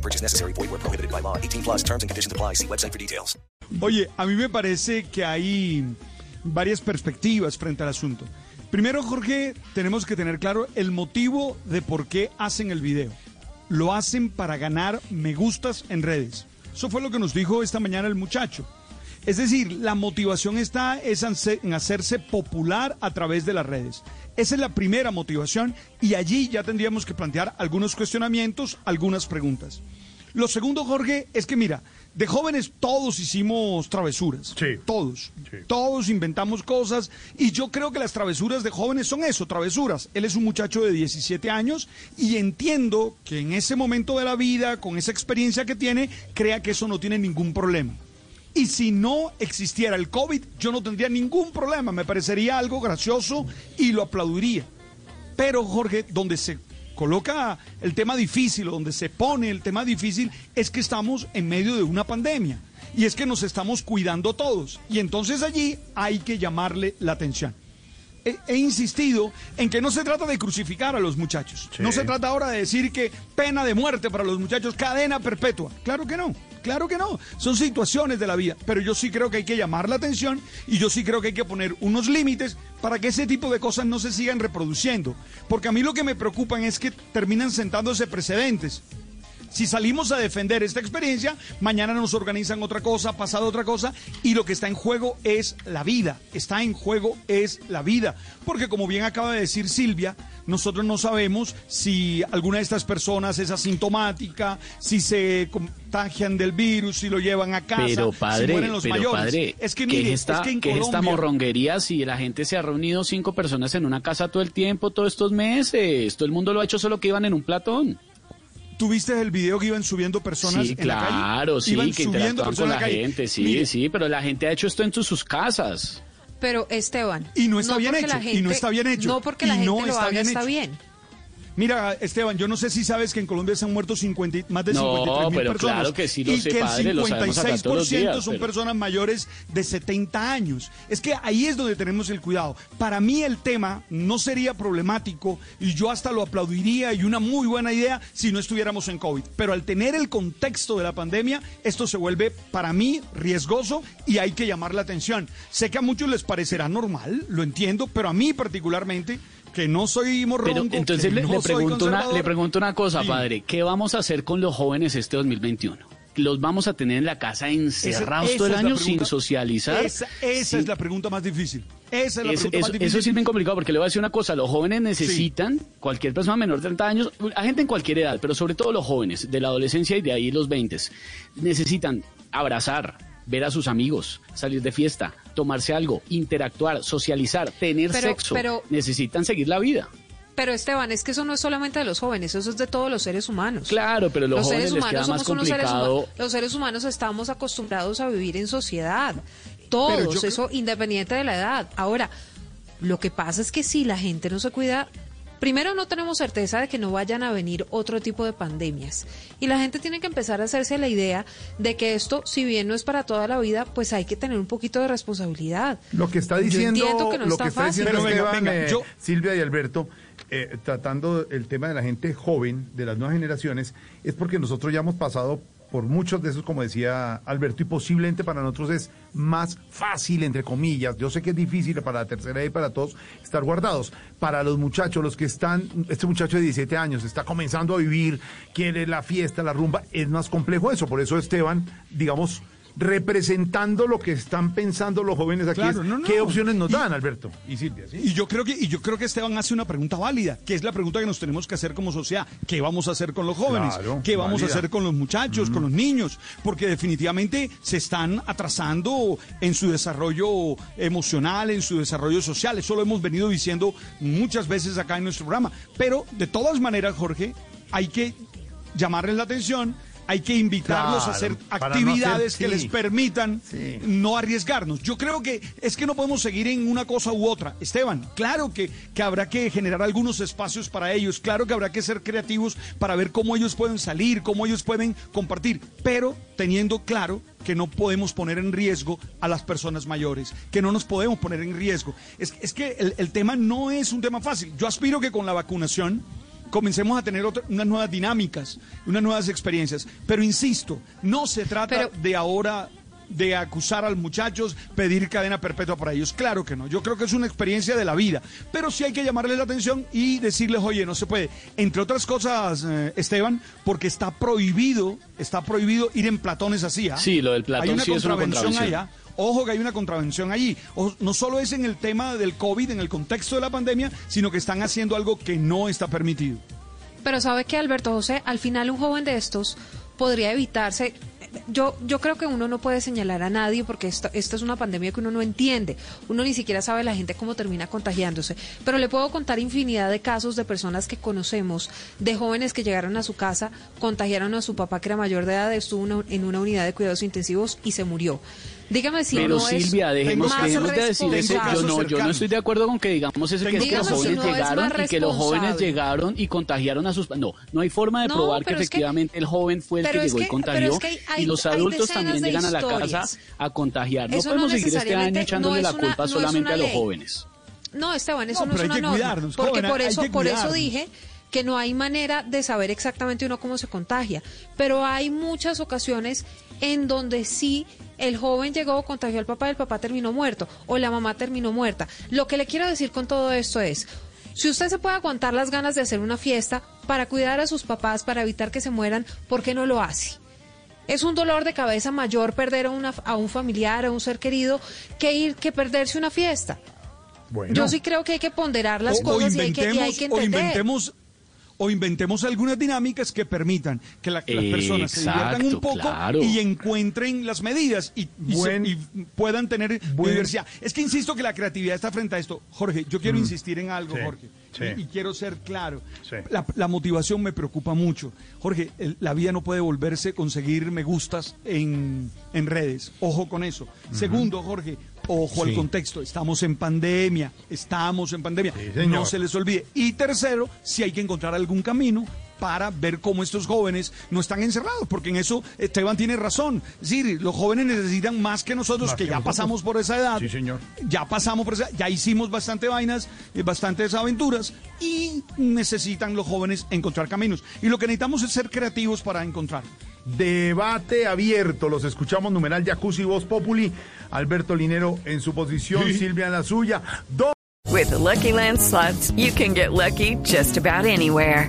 No purchase necessary. Void where prohibited by law. 18 plus terms and conditions apply. See website for details. Oye, a mí me parece que hay varias perspectivas frente al asunto. Primero, Jorge, tenemos que tener claro el motivo de por qué hacen el video. Lo hacen para ganar me gustas en redes. Eso fue lo que nos dijo esta mañana el muchacho. Es decir, la motivación está es en hacerse popular a través de las redes. Esa es la primera motivación y allí ya tendríamos que plantear algunos cuestionamientos, algunas preguntas. Lo segundo, Jorge, es que mira, de jóvenes todos hicimos travesuras. Sí. Todos. Sí. Todos inventamos cosas y yo creo que las travesuras de jóvenes son eso, travesuras. Él es un muchacho de 17 años y entiendo que en ese momento de la vida, con esa experiencia que tiene, crea que eso no tiene ningún problema. Y si no existiera el COVID, yo no tendría ningún problema. Me parecería algo gracioso y lo aplaudiría. Pero, Jorge, donde se coloca el tema difícil o donde se pone el tema difícil es que estamos en medio de una pandemia. Y es que nos estamos cuidando todos. Y entonces allí hay que llamarle la atención. He, he insistido en que no se trata de crucificar a los muchachos. Sí. No se trata ahora de decir que pena de muerte para los muchachos, cadena perpetua. Claro que no. Claro que no, son situaciones de la vida, pero yo sí creo que hay que llamar la atención y yo sí creo que hay que poner unos límites para que ese tipo de cosas no se sigan reproduciendo, porque a mí lo que me preocupan es que terminan sentándose precedentes. Si salimos a defender esta experiencia, mañana nos organizan otra cosa, pasado otra cosa, y lo que está en juego es la vida. Está en juego es la vida. Porque como bien acaba de decir Silvia, nosotros no sabemos si alguna de estas personas es asintomática, si se contagian del virus, si lo llevan a casa, Pero si padre, mueren los pero mayores. padre, es que ¿qué mire, es esta, es que en qué es esta Colombia- morronguería si la gente se ha reunido cinco personas en una casa todo el tiempo, todos estos meses? Todo el mundo lo ha hecho solo que iban en un platón. ¿Tuviste el video que iban subiendo personas Sí, en la calle? claro, sí, Iban que subiendo interactúan con la a calle. gente, sí, Mire, sí, pero la gente ha hecho esto en sus- casas. Pero Esteban. Y no está bien porque hecho, la y no gente- está bien hecho, No porque la gente no lo está haga bien está hecho. bien. Mira, Esteban, yo no sé si sabes que en Colombia se han muerto 50 y- más de No, 53 mil personas. claro que sí lo y sé, que el padre, lo sabemos acá todos los 56% días, son pero- personas mayores de 70 años. Es que ahí es donde tenemos el cuidado. Para mí el tema no sería problemático y yo hasta lo aplaudiría y una muy buena idea si no estuviéramos en COVID. Pero al tener el contexto de la pandemia, esto se vuelve para mí riesgoso y hay que llamar la atención. Sé que a muchos les parecerá normal, lo entiendo, pero a mí particularmente que no soy morrongo, Pero entonces le, no le soy pregunto una, le pregunto una cosa, Sí. padre. ¿Qué vamos a hacer con los jóvenes este 2021? ¿Los vamos a tener en la casa encerrados Esa- todo el año sin socializar? Esa, esa Sí. es la pregunta más difícil. Esa es la Es- pregunta eso, más difícil. eso sí es bien complicado porque le voy a decir una cosa, los jóvenes necesitan, cualquier persona menor de 30 años, a gente en cualquier edad, pero sobre todo los jóvenes de la adolescencia y de ahí los 20, necesitan abrazar, ver a sus amigos, salir de fiesta, tomarse algo, interactuar, socializar, tener Pero- sexo, pero- necesitan seguir la vida. Pero Esteban, es que eso no es solamente de los jóvenes, eso es de todos los seres humanos. Claro, pero los, jóvenes seres les queda humanos más seres complicado. humanos. Los seres humanos estamos acostumbrados a vivir en sociedad. Todos, creo- eso independiente de la edad. Ahora, lo que pasa es que si la gente no se cuida, primero no tenemos certeza de que no vayan a venir otro tipo de pandemias. Y la gente tiene que empezar a hacerse la idea de que esto, si bien no es para toda la vida, pues hay que tener un poquito de responsabilidad. Lo que está diciendo, entiendo que no lo es tan que está fácil. diciendo venga, venga, eh, yo- Silvia y Alberto, eh, tratando el tema de la gente joven, de las nuevas generaciones, es porque nosotros ya hemos pasado por muchos de esos, como decía Alberto, y posiblemente para nosotros es más fácil, entre comillas. Yo sé que es difícil para la tercera y para todos estar guardados. Para los muchachos, los que están, este muchacho de 17 años está comenzando a vivir, quiere la fiesta, la rumba, es más complejo eso. Por eso Esteban, digamos, representando lo que están pensando los jóvenes aquí, Claro, es, no, no. ¿qué opciones nos Y- dan, Alberto? Y Silvia, ¿sí? Y yo creo que y yo creo que Esteban hace una pregunta válida, que es la pregunta que nos tenemos que hacer como sociedad. ¿Qué vamos a hacer con los jóvenes? Claro, ¿Qué vamos válida. a hacer con los muchachos, con los niños? Porque definitivamente se están atrasando en su desarrollo emocional, en su desarrollo social. Eso lo hemos venido diciendo muchas veces acá en nuestro programa. Pero de todas maneras, Jorge, hay que llamarles la atención. Hay que invitarlos a hacer no actividades hacer- que sí. les permitan Sí. no arriesgarnos. Yo creo que es que no podemos seguir en una cosa u otra. Esteban, claro que, que habrá que generar algunos espacios para ellos, claro que habrá que ser creativos para ver cómo ellos pueden salir, cómo ellos pueden compartir, pero teniendo claro que no podemos poner en riesgo a las personas mayores, que no nos podemos poner en riesgo. Es, es que el, el tema no es un tema fácil. Yo aspiro que con la vacunación comencemos a tener otra- unas nuevas dinámicas, unas nuevas experiencias. Pero insisto, no se trata Pero- de ahora de acusar a los muchachos, pedir cadena perpetua para ellos. Claro que no. Yo creo que es una experiencia de la vida. Pero sí hay que llamarles la atención y decirles, oye, no se puede. Entre otras cosas, eh, Esteban, porque está prohibido, está prohibido ir en platones así. ¿ah? Sí, lo del platón Hay una sí es una contravención. allá. Ojo que hay una contravención allí. No solo es en el tema del COVID, en el contexto de la pandemia, sino que están haciendo algo que no está permitido. Pero sabe que Alberto José, al final un joven de estos podría evitarse. Yo, yo creo que uno no puede señalar a nadie porque esto, es una pandemia que uno no entiende. Uno ni siquiera sabe la gente cómo termina contagiándose. Pero le puedo contar infinidad de casos de personas que conocemos, de jóvenes que llegaron a su casa, contagiaron a su papá que era mayor de edad, estuvo en una unidad de cuidados intensivos y se murió. Dígame si Pero no es Silvia, dejemos, más dejemos de decir ese. Yo no, yo no estoy de acuerdo con que digamos ese que, es que los Dígame si jóvenes no es llegaron y que los jóvenes llegaron y contagiaron a sus. No, no hay forma de No, probar que es que- efectivamente el joven fue el que es llegó y que- contagió es que hay- y los adultos también llegan a la casa a contagiar. No Eso no podemos seguir este año echándole no es la culpa es solamente a los jóvenes. No, Esteban, eso No, no, pero es hay una que norma. cuidarnos, porque joven, por eso, por eso dije que no hay manera de saber exactamente uno cómo se contagia. Pero hay muchas ocasiones en donde sí el joven llegó, contagió al papá, el papá terminó muerto o la mamá terminó muerta. Lo que le quiero decir con todo esto es, si usted se puede aguantar las ganas de hacer una fiesta para cuidar a sus papás, para evitar que se mueran, ¿por qué no lo hace? Es un dolor de cabeza mayor perder a, una, a un familiar, a un ser querido, que ir que perderse una fiesta. Bueno, Yo sí creo que hay que ponderar las o, o cosas y hay que, y hay que o entender. inventemos o inventemos algunas dinámicas que permitan que, la- que las personas se diviertan un poco claro. y encuentren las medidas y, y se- Buen- y puedan tener buen- diversidad. Es que insisto que la creatividad está frente a esto. Jorge, yo quiero insistir en algo, Mm. Sí, Jorge, sí. y, y quiero ser claro. Sí. La, la motivación me preocupa mucho. Jorge, el- la vida no puede volverse conseguir me gustas en, en redes. Ojo con eso. Segundo, Jorge, ojo al contexto. Estamos en pandemia, estamos en pandemia. No se les olvide. Y tercero, si hay que encontrar algún camino para ver cómo estos jóvenes no están encerrados, porque en eso Esteban tiene razón. Es decir, los jóvenes necesitan más que nosotros, Más que, que ya nosotros. pasamos por esa edad. Sí, señor. Ya pasamos por esa, ya hicimos bastante vainas, eh, bastantes aventuras, y necesitan los jóvenes encontrar caminos. Y lo que necesitamos es ser creativos para encontrar. debate abierto. Los escuchamos, numeral Jacuzzi Voz Populi. Alberto Linero en su posición, Silvia en la suya. Dos. With the Lucky Land slots, you can get lucky just about anywhere.